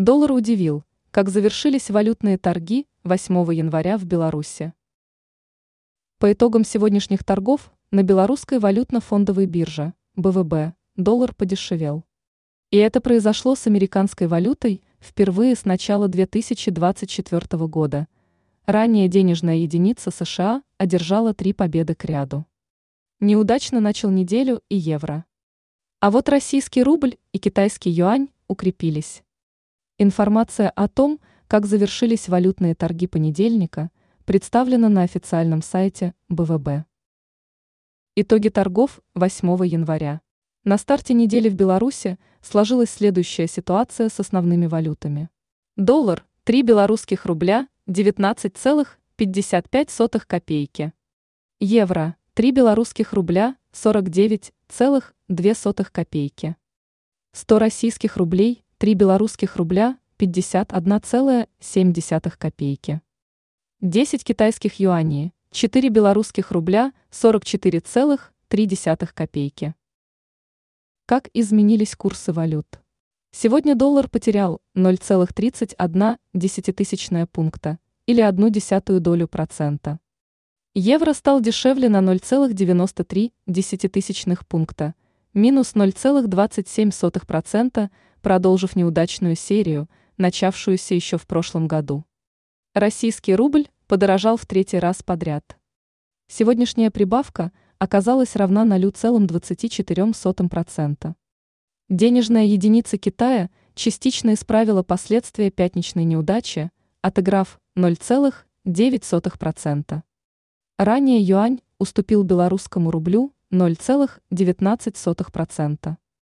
Доллар удивил, как завершились валютные торги 8 января в Беларуси. По итогам сегодняшних торгов на белорусской валютно-фондовой бирже БВБ доллар подешевел. И это произошло с американской валютой впервые с начала 2024 года. Ранее денежная единица США одержала три победы к ряду. Неудачно начал неделю и евро. А вот российский рубль и китайский юань укрепились. Информация о том, как завершились валютные торги понедельника, представлена на официальном сайте БВБ. Итоги торгов 8 января. На старте недели в Беларуси сложилась следующая ситуация с основными валютами. Доллар – 3 белорусских рубля 19,55 копейки. Евро – 3 белорусских рубля 49,2 копейки. 100 российских рублей 3 белорусских рубля 51,7 копейки. 10 китайских юаней, 4 белорусских рубля 44,3 копейки. Как изменились курсы валют? Сегодня доллар потерял 0,31 пункта или 1 десятую долю процента. Евро стал дешевле на 0,93 пункта, минус 0,27% продолжив неудачную серию, начавшуюся еще в прошлом году. Российский рубль подорожал в третий раз подряд. Сегодняшняя прибавка оказалась равна 0,24%. Денежная единица Китая частично исправила последствия пятничной неудачи, отыграв 0,9%. Ранее юань уступил белорусскому рублю 0,19%.